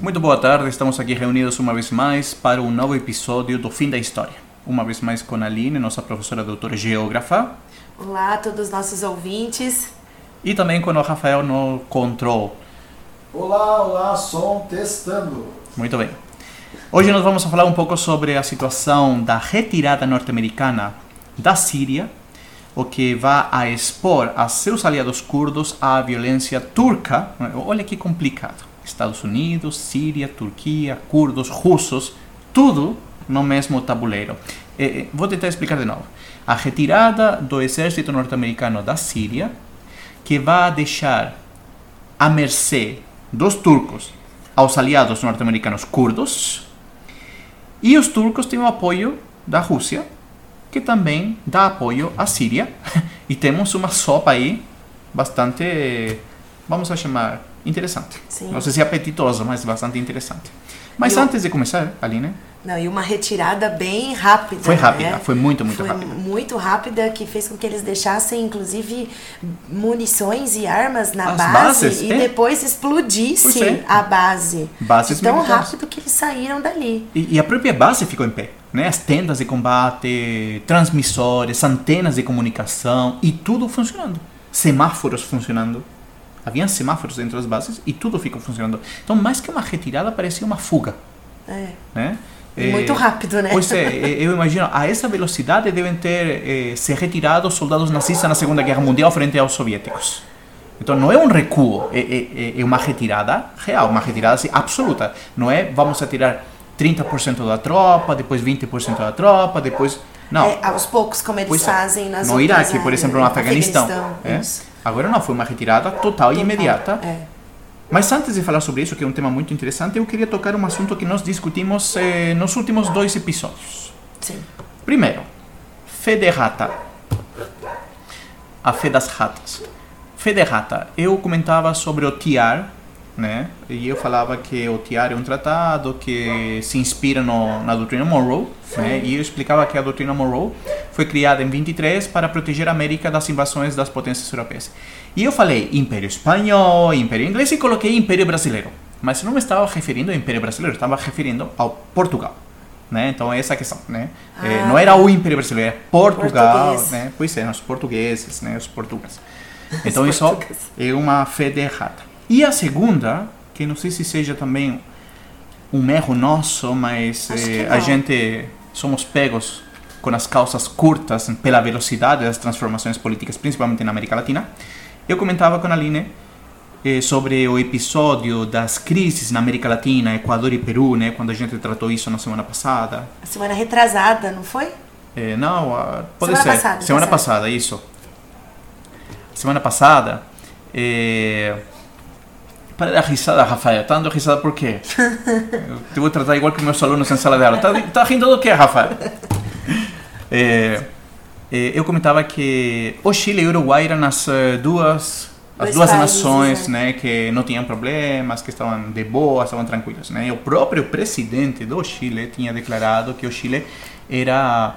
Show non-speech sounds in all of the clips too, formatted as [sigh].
Muito boa tarde, estamos aqui reunidos uma vez mais para um novo episódio do Fim da História. Uma vez mais com a Aline, nossa professora doutora geógrafa, Olá a todos os nossos ouvintes. e também com o Rafael no control. Olá, olá, som testando. Muito bem. Hoje nós vamos falar um pouco sobre a situação da retirada norte-americana da Síria, o que vai a expor a seus aliados curdos à violência turca. Olha que complicado. Estados Unidos, Síria, Turquia, curdos, russos, tudo no mesmo tabuleiro. Eh, eh, vou tentar explicar de novo. A retirada do exército norte-americano da Síria, que vai deixar à mercê dos turcos aos aliados norte-americanos curdos, e os turcos têm o apoio da Rússia, que também dá apoio à Síria, e [laughs] temos uma sopa aí bastante, vamos a chamar, interessante. Sim. Não sei se apetitosa, mas bastante interessante. Mas E o- antes de começar, Aline, Não, e uma retirada bem rápida. Foi rápida, né? foi muito, muito Foi rápida. Muito rápida, que fez com que eles deixassem, inclusive, munições e armas na As base bases, e é. depois explodisse é. a base. Bases tão militares. rápido que eles saíram dali. E, e a própria base ficou em pé. Né? As tendas de combate, transmissores, antenas de comunicação e tudo funcionando. Semáforos funcionando. Havia semáforos dentro das bases e tudo ficou funcionando. Então, mais que uma retirada, parecia uma fuga. É. Né? Muito rápido, né? Pois é, [laughs] eh, eu imagino, a essa velocidade devem ter eh, se retirado os soldados nazistas na Segunda Guerra Mundial frente aos soviéticos. Então não é um recuo, é, é, é uma retirada real, uma retirada assim, absoluta. Não é vamos atirar 30% da tropa, depois 20% da tropa, depois. Não. É, aos poucos, como eles Pois é. fazem nas No Iraque, por áreas, exemplo, no Afeganistão. é. isso. Agora não, foi uma retirada total e imediata. É. Mas antes de falar sobre isso, que é um tema muito interessante, eu queria tocar um assunto que nós discutimos eh, nos últimos dois episódios. Sim. Primeiro, fé de rata. A fé das ratas. Fé de rata. Eu comentava sobre o TIAR, né? E eu falava que o TIAR é um tratado que se inspira no, na doutrina Monroe, né? E eu explicava que a doutrina Monroe foi criada em 23 para proteger a América das invasões das potências europeias. E eu falei Império Espanhol, Império Inglês e coloquei Império Brasileiro. Mas eu não me estava referindo ao Império Brasileiro, estava referindo ao Portugal. Né? Então é essa a questão, né? Eh, não era o Império Brasileiro, era Portugal, Português. né? Pois é, os portugueses, né? Os portugueses. [laughs] Então isso portugueses. é uma fé de errada. E a segunda, que não sei se seja também um erro nosso, mas eh, a gente somos pegos com as calças curtas pela velocidade das transformações políticas, principalmente na América Latina. Eu comentava com a Aline eh, sobre o episódio das crises na América Latina, Equador e Peru, né, quando a gente tratou isso na semana passada. A semana retrasada, não foi? Eh, não, ah, pode Semana ser. passada, tá semana certo. passada, isso. Semana passada, eh, Para dar risada, Rafael. Tá dando risada por quê? [laughs] Eu te vou tratar igual que meus alunos em sala de aula. Tá, tá rindo do quê, Rafael? [laughs] É, é, eu comentava que o Chile e o Uruguai eram as eh, duas as duas países, nações né? né, que não tinham problemas, que estavam de boa, estavam tranquilos. Né? E o próprio presidente do Chile tinha declarado que o Chile era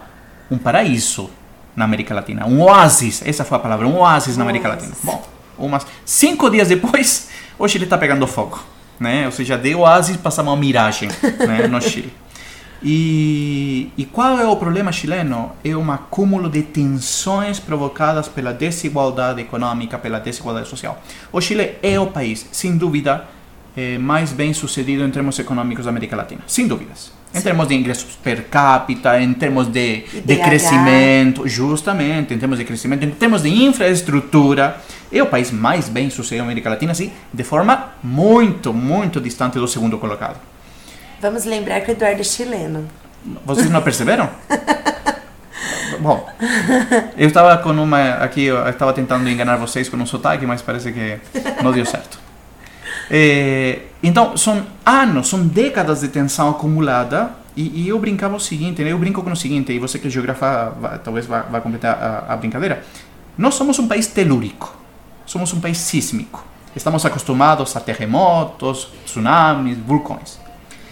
um paraíso na América Latina, um oásis, essa foi a palavra, um oásis na América. Latina. Bom, umas cinco dias depois, o Chile está pegando fogo, né? Ou seja, de oásis passamos a uma miragem né, no [laughs] Chile. E, e qual é o problema chileno? É um acúmulo de tensões provocadas pela desigualdade econômica, pela desigualdade social. O Chile é o país, sem dúvida, eh, mais bem sucedido em termos econômicos da América Latina, sem dúvidas. Em termos de ingressos per capita, em termos de, de crescimento, justamente, em termos de crescimento, em termos de infraestrutura, é o país mais bem sucedido da América Latina, sim, de forma muito, muito distante do segundo colocado. Vamos lembrar que o Eduardo é chileno. Vocês não perceberam? [laughs] Bom, eu estava com uma aqui, eu estava tentando enganar vocês com um sotaque, mas parece que não deu certo. Eh, então, são anos, são décadas de tensão acumulada e, e eu brincava o seguinte, né? eu brinco com o seguinte, e você que é geógrafa vai- talvez vá, vá completar a, a brincadeira. Nós somos um país telúrico, somos um país sísmico. Estamos acostumados a terremotos, tsunamis, vulcões.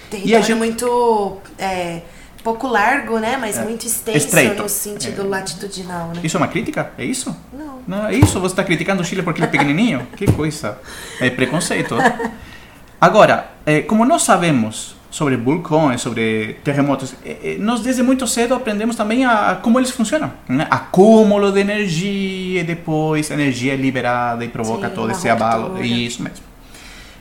Território a gente- muito é, pouco largo, né? Mas muito extenso Estreito. no sentido É. latitudinal, né? Isso é uma crítica? É isso? Não. Não, é isso? Você está criticando o Chile porque ele é pequenininho? Que coisa. É preconceito. [laughs] Agora, eh, como nós sabemos sobre vulcões, sobre terremotos, eh, eh, nós desde muito cedo aprendemos também a, a como eles funcionam. Né? Acúmulo de energia e depois energia liberada e provoca Sim, todo esse abalo. Isso mesmo.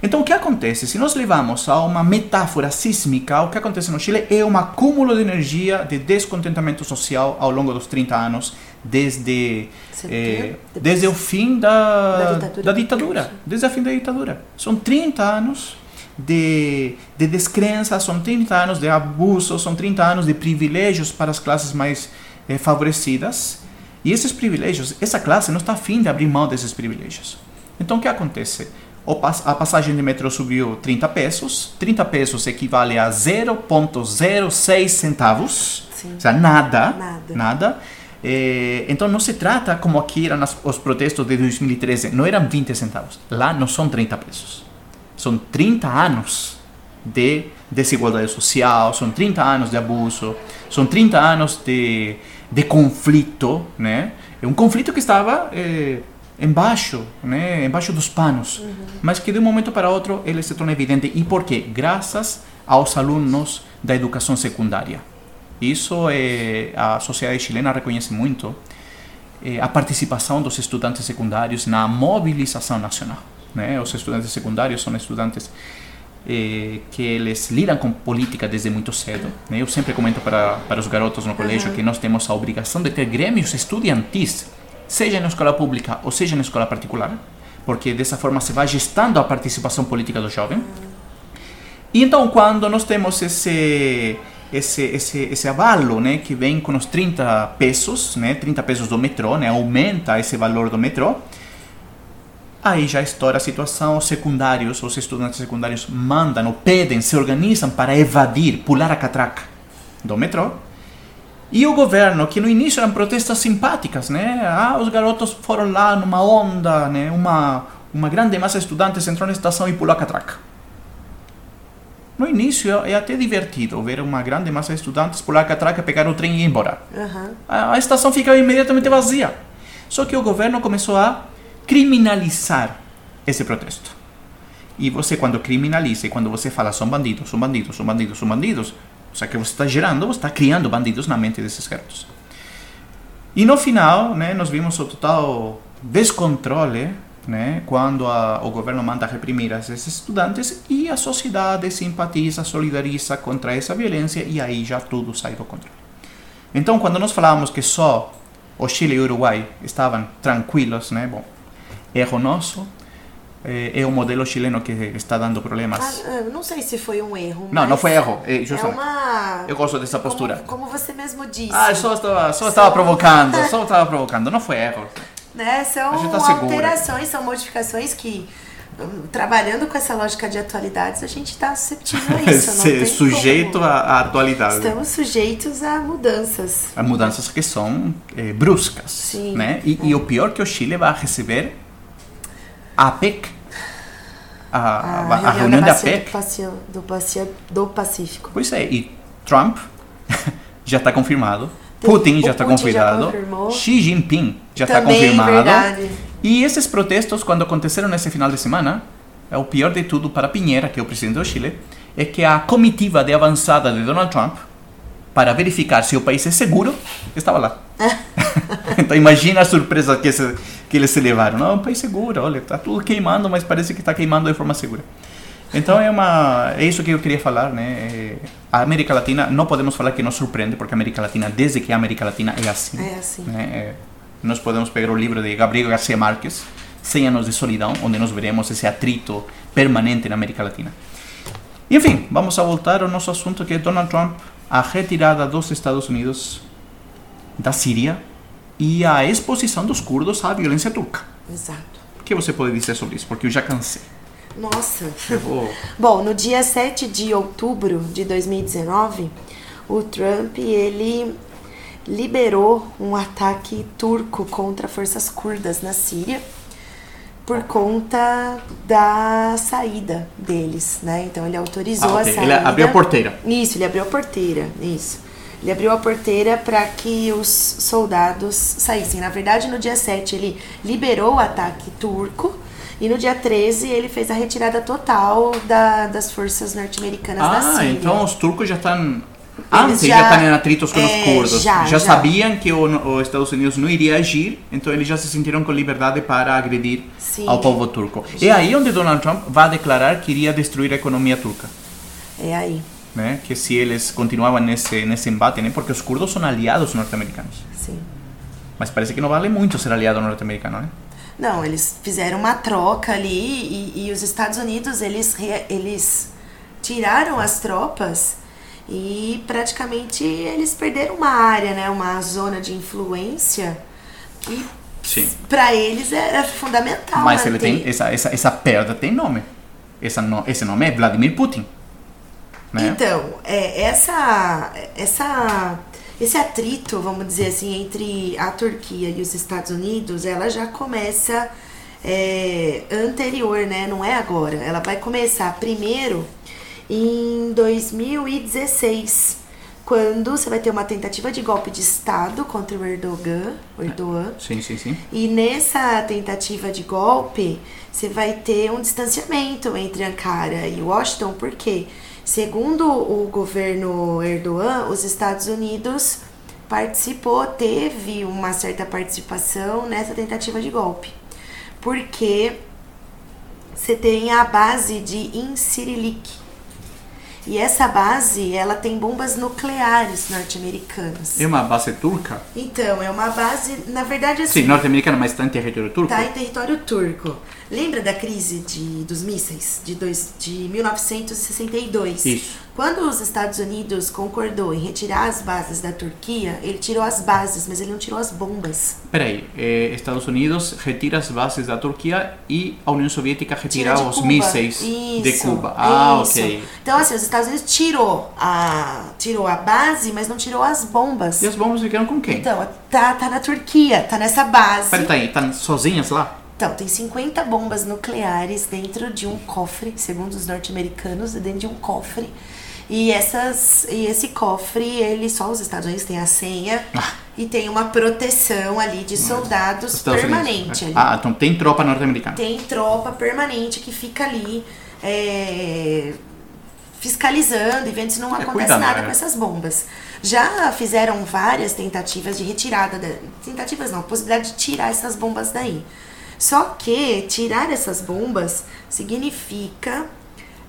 Então, o que acontece? Se nós levamos a uma metáfora sísmica, o que acontece no Chile é um acúmulo de energia, de descontentamento social ao longo dos 30 anos, desde, eh, desde o fim da, Da ditadura. da ditadura. Desde o fim da ditadura. São 30 anos de, de descrença, são 30 anos de abuso, são 30 anos de privilégios para as classes mais eh, favorecidas. E esses privilégios, essa classe não está afim de abrir mão desses privilégios. Então, o que acontece? A passagem de metrô subiu 30 pesos. 30 pesos equivale a 0,06 centavos. Sim. Ou seja, nada. Nada. nada. Eh, então, não se trata como aqui eram as- os protestos de 2013. Não eram 20 centavos. Lá não são 30 pesos. São 30 anos de desigualdade social, são 30 anos de abuso, são 30 anos de, de conflito, né? É um conflito que estava eh, embaixo, né? Embaixo dos panos, mas que de um momento para outro ele se torna evidente. E por quê? Graças aos alunos da educação secundária. Isso é, a sociedade chilena reconhece muito eh, a participação dos estudantes secundários na mobilização nacional. Né? Os estudantes secundários são estudantes eh, que eles lidam com política desde muito cedo. Né? Eu sempre comento para, para os garotos no colégio que nós temos a obrigação de ter grêmios estudantis, seja na escola pública ou seja na escola particular, porque dessa forma se vai gestando a participação política do jovem. E então, quando nós temos esse esse esse esse avalo, né, que vem com os 30 pesos, né, 30 pesos do metrô, né, aumenta esse valor do metrô. Aí já estoura a situação, os secundários, os estudantes secundários mandam ou pedem, se organizam para evadir, pular a catraca do metrô. E o governo, que no início eram protestas simpáticas, né? Ah, os garotos foram lá numa onda, né? Uma, uma grande massa de estudantes entrou na estação e pulou a catraca. No início é até divertido ver uma grande massa de estudantes pular a catraca, pegar o trem e ir embora. Aham. A, a estação fica imediatamente vazia. Só que o governo começou a criminalizar esse protesto. E você, quando criminaliza e quando você fala são bandidos, são bandidos, são bandidos, são bandidos, o sea, que você está gerando, você está criando bandidos na mente desses garotos. E no final, né, nós vimos o total descontrole né, quando a, o governo manda reprimir esses estudantes e a sociedade simpatiza, solidariza contra essa violência e aí já tudo sai do controle. Então, quando nós falávamos que só o Chile e o Uruguai estavam tranquilos, né, bom, erro nosso, eh, é o modelo chileno que está dando problemas. Ah, eu não sei se foi um erro. Não, não foi erro, é É justamente. uma. Eu gosto dessa postura. Como, como você mesmo disse. Ah, só estava, só estava provocando, só [laughs] estava provocando, não foi erro. né? São tá alterações, são modificações que trabalhando com essa lógica de atualidades, a gente está susceptível a [laughs] isso. não tem sujeito como. à, atualidade. Estamos sujeitos a mudanças. a mudanças que são eh, bruscas, Sim. né? E, e o pior que o Chile vai receber APEC, a, a, a reunião da APEC. do, Paci- do, Bacia- do Pacífico. Pois é, e Trump [laughs] já está confirmado, Putin O já está Putin já confirmado, confirmou. Xi Jinping já está confirmado. verdade. E esses protestos, quando aconteceram nesse final de semana, é o pior de tudo para Piñera, que é o presidente do Chile, é que a comitiva de avançada de Donald Trump, para verificar se o país é seguro, estava lá. [laughs] [laughs] então imagina a surpresa que, se- que eles se levaram. Não, é um país seguro, olha, está tudo queimando, mas parece que está queimando de forma segura. Então é uma é isso que eu queria falar, né? É, A América Latina não podemos falar que nos surpreende, porque a América Latina, desde que a América Latina é assim. É assim. né? É, nós podemos pegar o livro de Gabriel García Márquez, 100 anos de solidão, onde nós veremos esse atrito permanente na América Latina. E, enfim, vamos a voltar ao nosso assunto que é Donald Trump, a retirada dos Estados Unidos da Síria e a exposição dos curdos à violência turca. Exato. O que você pode dizer sobre isso? Porque eu já cansei. Nossa. Vou... [laughs] Bom, no dia 7 de outubro de 2019, o Trump ele liberou um ataque turco contra forças curdas na Síria por conta da saída deles, né? Então ele autorizou Ah, a ok. saída. Ele abriu a porteira. Isso, ele abriu a porteira, isso. Ele abriu a porteira para que os soldados saíssem. Na verdade, no dia 7 ele liberou o ataque turco e no dia 13 ele fez a retirada total da- das forças norte-americanas da Ah, Síria. então os turcos já estão... Antes já- já, estão em atritos com é, os curdos. já, já. sabiam que os Estados Unidos não iria agir, então eles já se sentiram com liberdade para agredir Sim. ao povo turco. É aí onde Donald Trump vai declarar que iria destruir a economia turca. É aí, Né? Que se eles continuavam nesse, nesse embate, né? porque os curdos são aliados norte-americanos. sim. Mas parece que não vale muito ser aliado norte-americano, né? Não, eles fizeram uma troca ali e, e os Estados Unidos eles, eles tiraram as tropas e praticamente eles perderam uma área, né, uma zona de influência e para eles era fundamental. Mas ele manter. tem essa, essa, essa perda tem nome. Essa no, esse nome é Vladimir Putin. Né? Então, é, essa, essa, esse atrito, vamos dizer assim, entre a Turquia e os Estados Unidos, ela já começa é, anterior, né? Não é agora. Ela vai começar primeiro em 2016, quando você vai ter uma tentativa de golpe de Estado contra o Erdogan. O Erdogan. Sim, sim, sim. E nessa tentativa de golpe, você vai ter um distanciamento entre Ankara e Washington, porque, segundo o governo Erdogan, os Estados Unidos participou, teve uma certa participação nessa tentativa de golpe. Porque você tem a base de Incirlik. E essa base, ela tem bombas nucleares norte-americanas. É uma base turca? Então, é uma base, na verdade, assim, Sim, norte-americana, mas está em território turco? Tá em território turco. Lembra da crise de, dos mísseis de, dois, de 1962? Isso. Quando os Estados Unidos concordou em retirar as bases da Turquia, ele tirou as bases, mas ele não tirou as bombas. Peraí, eh, Estados Unidos retira as bases da Turquia e a União Soviética retira os Cuba. mísseis de Cuba. Ah, isso. ok. Então, assim, os Estados Unidos tirou a, tirou a base, mas não tirou as bombas. E as bombas ficaram com quem? Então, tá, tá na Turquia, tá nessa base. Peraí, tá aí, estão sozinhas lá? Então, tem 50 bombas nucleares dentro de um cofre, segundo os norte-americanos, dentro de um cofre. E essas e esse cofre, ele só os Estados Unidos têm a senha Ah. e tem uma proteção ali de soldados Estados permanente Unidos. Ah, então tem tropa norte-americana. Tem tropa permanente que fica ali é, fiscalizando e vendo se não acontece cuidando, nada é. com essas bombas. Já fizeram várias tentativas de retirada, da, tentativas não, possibilidade de tirar essas bombas daí. Só que tirar essas bombas significa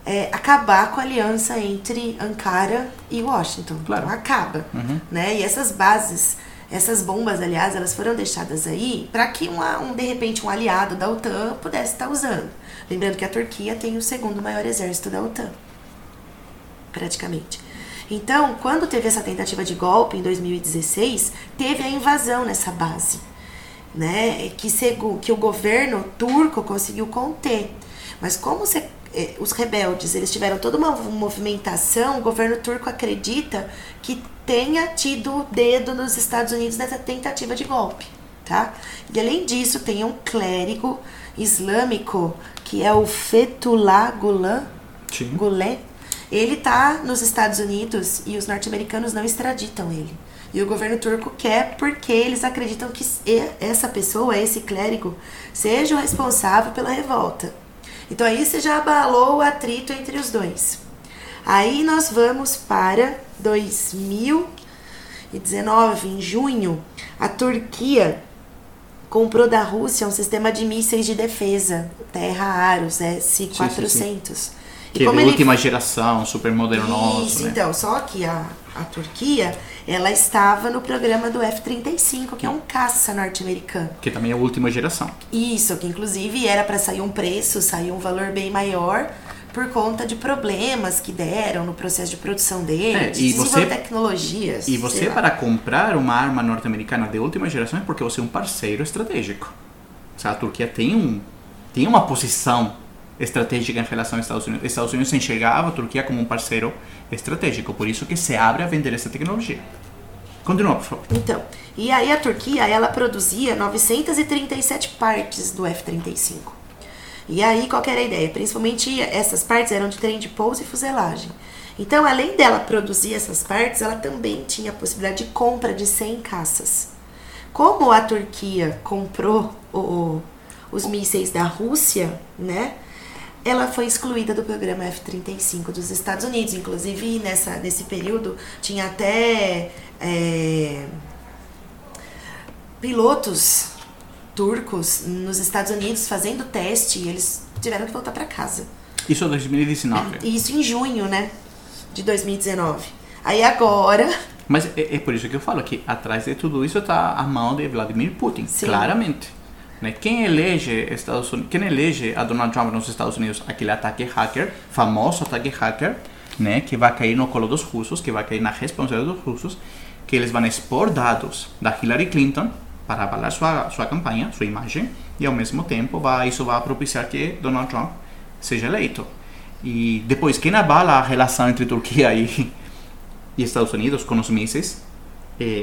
é, acabar com a aliança entre Ankara e Washington. Claro. Então acaba, né? E essas bases, essas bombas, aliás, elas foram deixadas aí para que uma, um, de repente um aliado da OTAN pudesse estar usando. Lembrando que a Turquia tem o segundo maior exército da OTAN, praticamente. Então, quando teve essa tentativa de golpe em 2016, teve a invasão nessa base, né? Que, que o governo turco conseguiu conter. Mas como você, os rebeldes eles tiveram toda uma movimentação, o governo turco acredita que tenha tido dedo nos Estados Unidos nessa tentativa de golpe, tá? E além disso, tem um clérigo islâmico que é o Fethullah Gulen. Gulen. Ele tá nos Estados Unidos e os norte-americanos não extraditam ele. E o governo turco quer porque eles acreditam que essa pessoa, esse clérigo, seja o responsável pela revolta. Então aí você já abalou o atrito entre os dois. Aí nós vamos para 2019, em junho, a Turquia comprou da Rússia um sistema de mísseis de defesa, Terra Aros, S-400. E Que é de ele- última geração, super modernoso, Isso, né? então, só que a, a Turquia, ela estava no programa do F-35, que é um caça norte-americano. Que também é a última geração. Isso, que inclusive era para sair um preço, sair um valor bem maior por conta de problemas que deram no processo de produção dele, É, de e você- tecnologias. E você, para comprar uma arma norte-americana de última geração, é porque você é um parceiro estratégico. Sea, a Turquia tem, um, tem uma posição estratégica em relação aos Estados Unidos. Estados Unidos enxergava a Turquia como um parceiro estratégico, por isso que se abre a vender essa tecnologia. Continua, por favor. Então, e aí a Turquia, ela produzia 937 partes do F-35. E aí, qual era a ideia? Principalmente essas partes eram de trem de pouso e fuselagem. Então, além dela produzir essas partes, ela também tinha a possibilidade de compra de 100 caças. Como a Turquia comprou o- os mísseis da Rússia, né? Ela foi excluída do programa F-35 dos Estados Unidos. Inclusive, nessa, nesse período, tinha até é, pilotos turcos nos Estados Unidos fazendo teste e eles tiveram que voltar para casa. Isso é 2019. E isso em junho, né? De 2019. Aí agora, Mas é, é por isso que eu falo que atrás de tudo isso está a mão de Vladimir Putin, Sim. claramente. Né? Quem elege Estados Unidos, quem elege a Donald Trump nos Estados Unidos, aquele ataque hacker, famoso ataque hacker, né, que vai cair no colo dos russos, que vai cair na responsabilidade dos russos, que eles vão expor dados da Hillary Clinton para avalar sua sua campanha, sua imagem, e ao mesmo tempo vai isso vai propiciar que Donald Trump seja eleito. E depois quem abala a relação entre Turquia e e Estados Unidos com os mísseis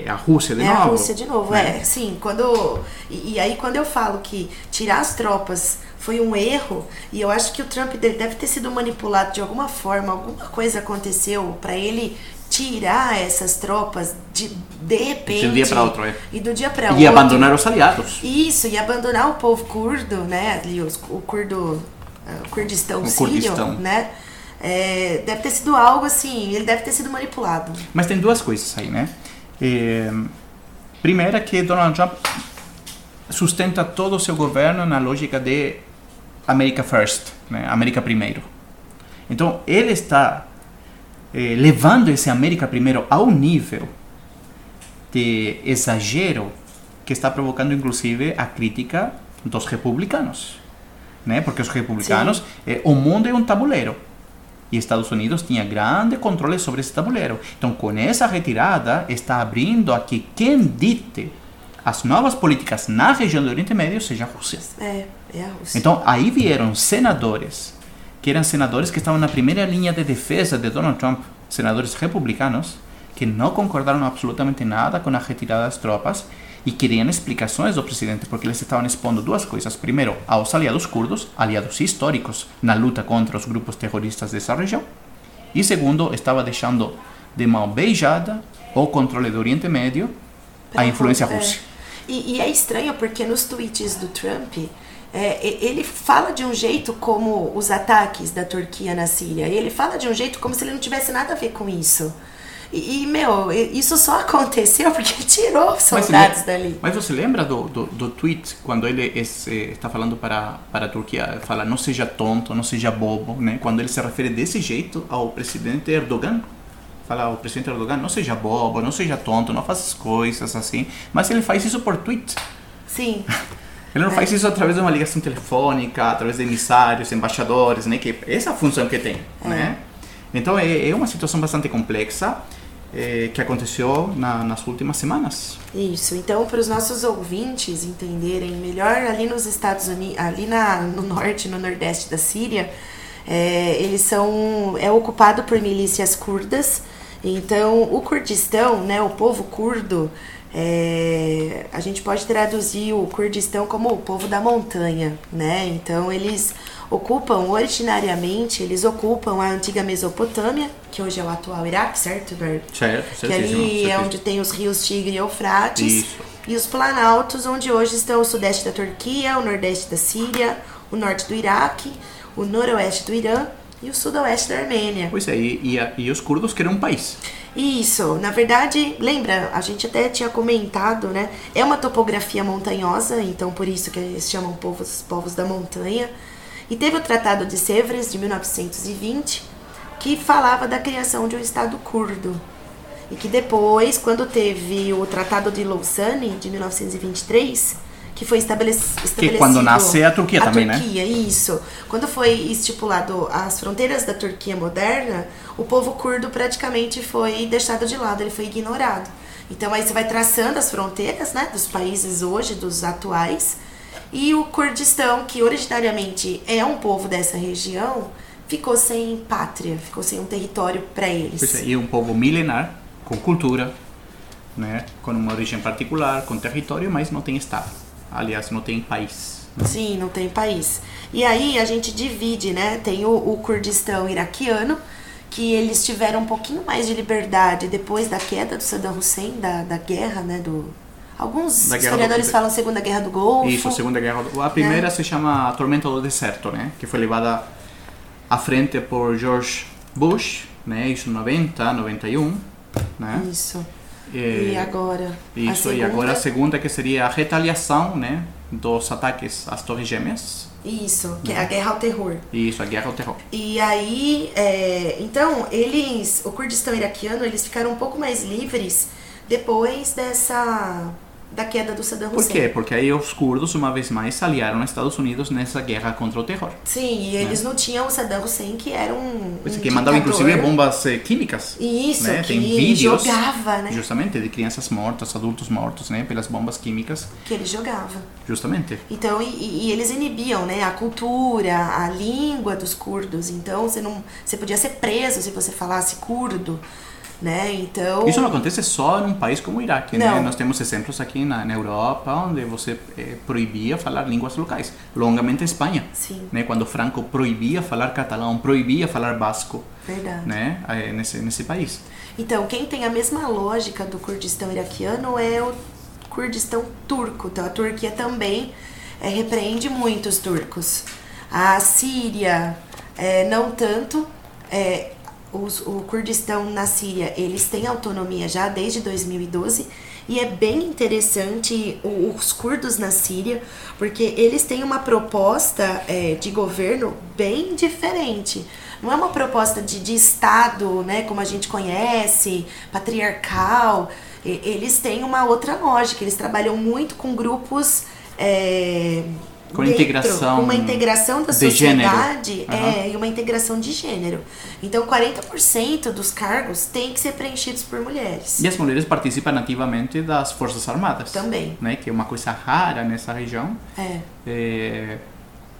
é a Rússia de é novo. a Rússia de novo. né? É, sim, quando. E, e aí quando eu falo que tirar as tropas foi um erro, e eu acho que o Trump dele deve ter sido manipulado de alguma forma, alguma coisa aconteceu para ele tirar essas tropas de, de repente. De um dia pra outro, é. E do dia para E outro. abandonar os aliados. Isso, e abandonar o povo curdo, né? Ali, os, o curdo. ah, O Kurdistão O sírio, Kurdistão. né? É, deve ter sido algo assim, ele deve ter sido manipulado. Mas tem duas coisas aí, né? É, primeira que Donald Trump sustenta todo o seu governo na lógica de America First, né? América primeiro. Então ele está eh, levando esse América primeiro ao nível de exagero que está provocando inclusive a crítica dos republicanos, né? Porque os republicanos, eh, o mundo é um tabuleiro e Estados Unidos tinha grande controle sobre esse tabuleiro. Então, com essa retirada, está abrindo a que quem dite as novas políticas na região do Oriente Médio seja a Rússia. É, é a Rússia. Então, aí vieram senadores, que eram senadores que estavam na primeira linha de defesa de Donald Trump, senadores republicanos, que não concordaram absolutamente nada com a retirada das tropas e queriam explicações do presidente, porque eles estavam expondo duas coisas. Primeiro, aos aliados curdos, aliados históricos na luta contra os grupos terroristas dessa região. E segundo, estava deixando de mão beijada o controle do Oriente Médio, a influência É. russa. E, e é estranho porque nos tweets do Trump, é, e- ele fala de um jeito como os ataques da Turquia na Síria. Ele fala de um jeito como se ele não tivesse nada a ver com isso. E, meu, isso só aconteceu porque [laughs] tirou os Mas soldados você- dali. Mas você lembra do, do, do tweet quando ele es- eh, está falando para, para a Turquia, fala não seja tonto, não seja bobo, né? Quando ele se refere desse jeito ao presidente Erdogan, fala ao presidente Erdogan, não seja bobo, não seja tonto, não faça as coisas assim. Mas ele faz isso por tweet. Sim, [laughs] Ele não faz isso através de uma ligação telefônica, através de emissários, embaixadores, né? Que essa é a função que tem, né? Então é, é uma situação bastante complexa eh, que aconteceu na, nas últimas semanas. Isso. Então, para os nossos ouvintes entenderem melhor, ali nos Estados Unidos, ali na, no norte, no nordeste da Síria, é, eles são é ocupado por milícias curdas. Então, o Kurdistão, né, o povo curdo, é, a gente pode traduzir o Kurdistão como o povo da montanha, né? Então, eles ocupam originariamente, eles ocupam a antiga Mesopotâmia, que hoje é o atual Iraque, certo, Eduardo? Certo, Que ali é onde tem os rios Tigre e Eufrates. Isso. E os planaltos, onde hoje estão o sudeste da Turquia, o nordeste da Síria, o norte do Iraque, o noroeste do Irã e o sudoeste da Armênia. Pois é, e, e, a- e os curdos querem um país. Isso, na verdade, lembra, a gente até tinha comentado, né? É uma topografia montanhosa, então por isso que eles chamam povos, povos da montanha. E teve o Tratado de Sèvres de 1920, que falava da criação de um Estado curdo. E que depois, quando teve o Tratado de Lausanne, de 1923, que foi estabelec estabelecido... quando nasce a Turquia também, né? Turquia, isso. Quando foi estipulado as fronteiras da Turquia moderna, o povo curdo praticamente foi deixado de lado, ele foi ignorado. Então aí você vai traçando as fronteiras, né, dos países hoje, dos atuais, e o Kurdistão, que originariamente é um povo dessa região, ficou sem pátria, ficou sem um território para eles. É, e um povo milenar, com cultura, né, com uma origem particular, com território, mas não tem Estado. Aliás, não tem país. Sim, não tem país. E aí a gente divide, né? Tem o, o Kurdistão iraquiano, que eles tiveram um pouquinho mais de liberdade depois da queda do Saddam Hussein, da, da guerra, né? Do... Alguns historiadores do- falam Segunda Guerra do Golfo. Isso, Segunda Guerra. do- A primeira se chama Tormenta do Deserto, né, que foi levada à frente por George Bush, né, isso em 90, 91, né. Isso. Eh, E agora? a Isso, e agora a segunda- segunda que seria a retaliação, né, dos ataques às Torres Gêmeas. Isso, que é a guerra ao terror. Isso, a guerra ao terror. E aí, é, então, eles, o Kurdistão iraquiano, eles ficaram um pouco mais livres depois dessa da queda do Saddam Por Hussein. quê? Porque aí os curdos, uma vez mais, se aliaram aos Estados Unidos nessa guerra contra o terror. Sim, e eles não tinham o Saddam Hussein, que era um. Pois um que mandava inclusive bombas eh, químicas. Isso, né? que Tem vídeos jogava, né? justamente de crianças mortas, adultos mortos, né, pelas bombas químicas, Que ele jogava. justamente. Então, e, e eles inibiam, né? A cultura, a língua dos curdos. Então, você não. Você podia ser preso se você falasse curdo, né? Então. Isso não acontece só num país como o Iraque, né? Não. Nós temos exemplos aqui na, na Europa onde você eh, proibia falar línguas locais. Longamente a Espanha, Sim, né? Quando Franco proibia falar catalão, proibia falar basco, verdade. né? eh, Nesse, nesse país. Então, quem tem a mesma lógica do Kurdistão iraquiano é o Kurdistão turco. Então, a Turquia também é, repreende muito os turcos. A Síria, é, não tanto. É, os- o Kurdistão na Síria, eles têm autonomia já desde 2012. E é bem interessante os curdos na Síria, porque eles têm uma proposta é, de governo bem diferente. Não é uma proposta de, de Estado, né, como a gente conhece, patriarcal. Eles têm uma outra lógica. Eles trabalham muito com grupos. é, Com integração Com uma integração da sociedade é, e uma integração de gênero. Então, 40% dos cargos têm que ser preenchidos por mulheres. E as mulheres participam ativamente das Forças Armadas. Também. Né? Que é uma coisa rara nessa região. É. É,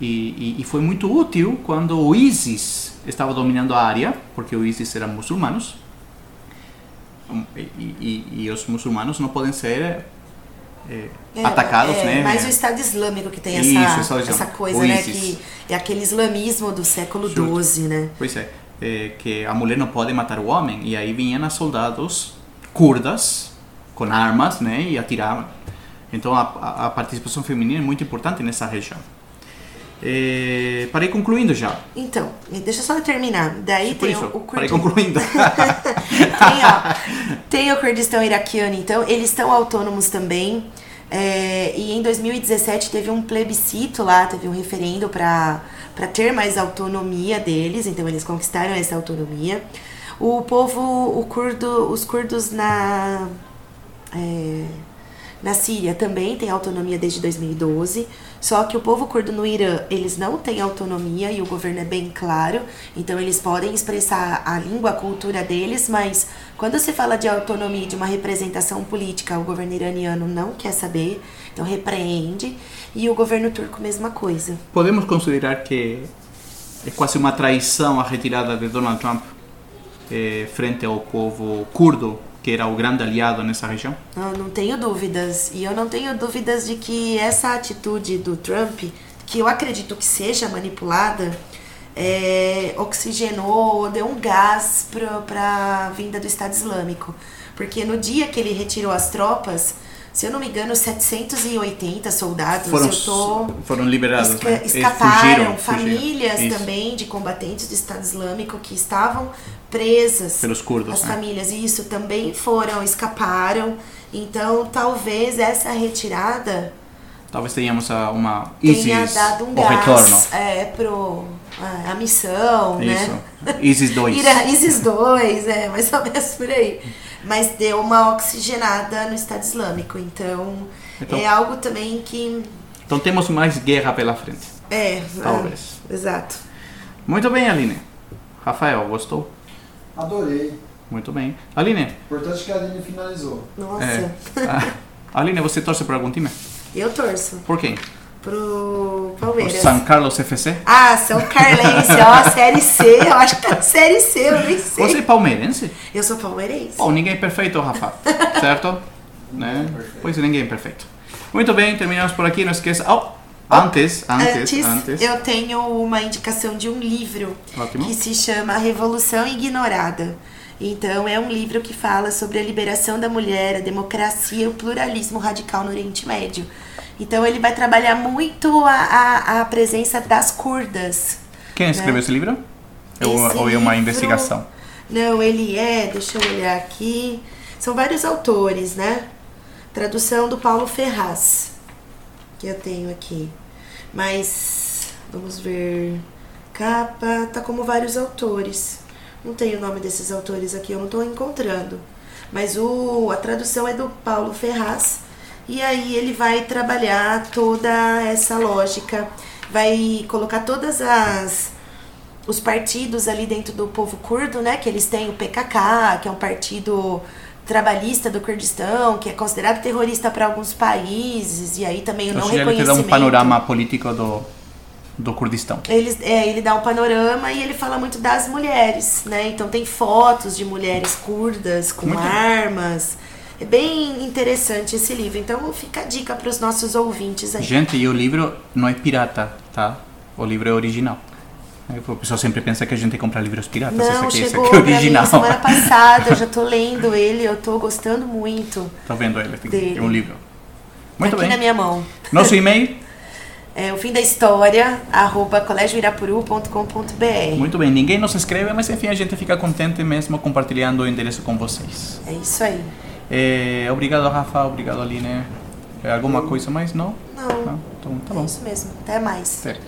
e, e- e foi muito útil quando o ISIS estava dominando a área, porque o ISIS eram muçulmanos. E, e- e os muçulmanos não podem ser é, atacados, é, né? Mas o Estado Islâmico que tem Isso, essa, Estado essa coisa, né? Que é aquele islamismo do século. XII, né? Pois é, é, que a mulher não pode matar o homem. E aí vinham as soldados curdas com armas, né? E atiravam. Então a- a participação feminina é muito importante nessa região. É, parei concluindo já. Então, deixa eu só terminar. Daí Por tem isso, o, o parei concluindo. [laughs] tem, ó, tem o Kurdistão iraquiano, então, eles estão autônomos também. É, e em 2017 teve um plebiscito lá, teve um referendo para ter mais autonomia deles, então eles conquistaram essa autonomia. O povo, o curdo, os curdos na, é, na Síria também tem autonomia desde 2012. Só que o povo curdo no Irã, eles não têm autonomia e o governo é bem claro. Então eles podem expressar a língua, a cultura deles, mas quando se fala de autonomia de uma representação política, o governo iraniano não quer saber, então repreende. E o governo turco, mesma coisa. Podemos considerar que é quase uma traição a retirada de Donald Trump eh, frente ao povo curdo, que era o grande aliado nessa região? Não, não tenho dúvidas. E eu não tenho dúvidas de que essa atitude do Trump, que eu acredito que seja manipulada, é, oxigenou, deu um gás para a vinda do Estado Islâmico. Porque no dia que ele retirou as tropas, se eu não me engano, 780 soldados Foram, eu tô, foram liberados, esca- né? Escaparam, fugiram, famílias também de combatentes do Estado Islâmico que estavam presas. Pelos curdos, As né? famílias, isso, também foram, escaparam. Então, talvez essa retirada Talvez tenhamos uma tenha dado um gás retorno. é, pro, a, a missão, Isso. né? ISIS 2. [laughs] Ira- ISIS 2, é, mais ou menos por aí. Mas deu uma oxigenada no Estado Islâmico. Então, Então- é algo também que. Então temos mais guerra pela frente. É. Talvez. ah, exato. Muito bem, Aline. Rafael, gostou? Adorei. Muito bem. Aline, Importante que a Aline finalizou. Nossa. é, ah, Aline, você torce por algum time? Eu torço Por quem? Pro Palmeiras. São Carlos FC? Ah, São Carlense, ó, [laughs] Série C. Eu acho que tá Série C, eu nem sei. Você é palmeirense? Eu sou palmeirense. Bom, ninguém é perfeito, Rafa. [laughs] certo? Né? Pois é, ninguém é perfeito. Muito bem, terminamos por aqui. Não esqueça. Oh, antes, antes, antes. eu tenho uma indicação de um livro Ótimo. que se chama Revolução Ignorada. Então, é um livro que fala sobre a liberação da mulher, a democracia e o pluralismo radical no Oriente Médio. Então, ele vai trabalhar muito a, a, a presença das curdas. Quem escreveu né? esse livro? Ou, Esse ou é uma livro- investigação? Não, ele é, deixa eu olhar aqui. São vários autores, né? Tradução do Paulo Ferraz, que eu tenho aqui. Mas vamos ver. Capa, tá como vários autores. Não tenho o nome desses autores aqui, eu não tô encontrando. Mas o, a tradução é do Paulo Ferraz. E aí ele vai trabalhar toda essa lógica, vai colocar todas as os partidos ali dentro do povo curdo, né? Que eles têm o PKK, que é um partido trabalhista do Kurdistão, que é considerado terrorista para alguns países, e aí também o Ou não seja, ele te dá reconhecimento. um panorama político do, do Kurdistão. Eles, é, ele dá um panorama e ele fala muito das mulheres, né? Então tem fotos de mulheres curdas com Muito armas. É bem interessante esse livro. Então fica a dica para os nossos ouvintes aí. Gente, e o livro não é pirata, tá? O livro é original. O pessoal sempre pensa que a gente compra livros piratas. Não, aqui, chegou aqui é pra mim original. semana [laughs] passada, eu já tô lendo ele, eu tô gostando muito. Tá vendo ele? Dele. É um livro. Muito Tá aqui bem. na minha mão. Nosso [laughs] e-mail? É o fim da história, arroba colégioirapuru.com.br. Muito bem. Ninguém nos escreve, mas enfim, a gente fica contente mesmo compartilhando o endereço com vocês. É isso aí. É, obrigado, Rafa. Obrigado, Aline. É, alguma coisa mais? Não? Não, Não? Então, tá é bom. isso mesmo. Até mais. Certo.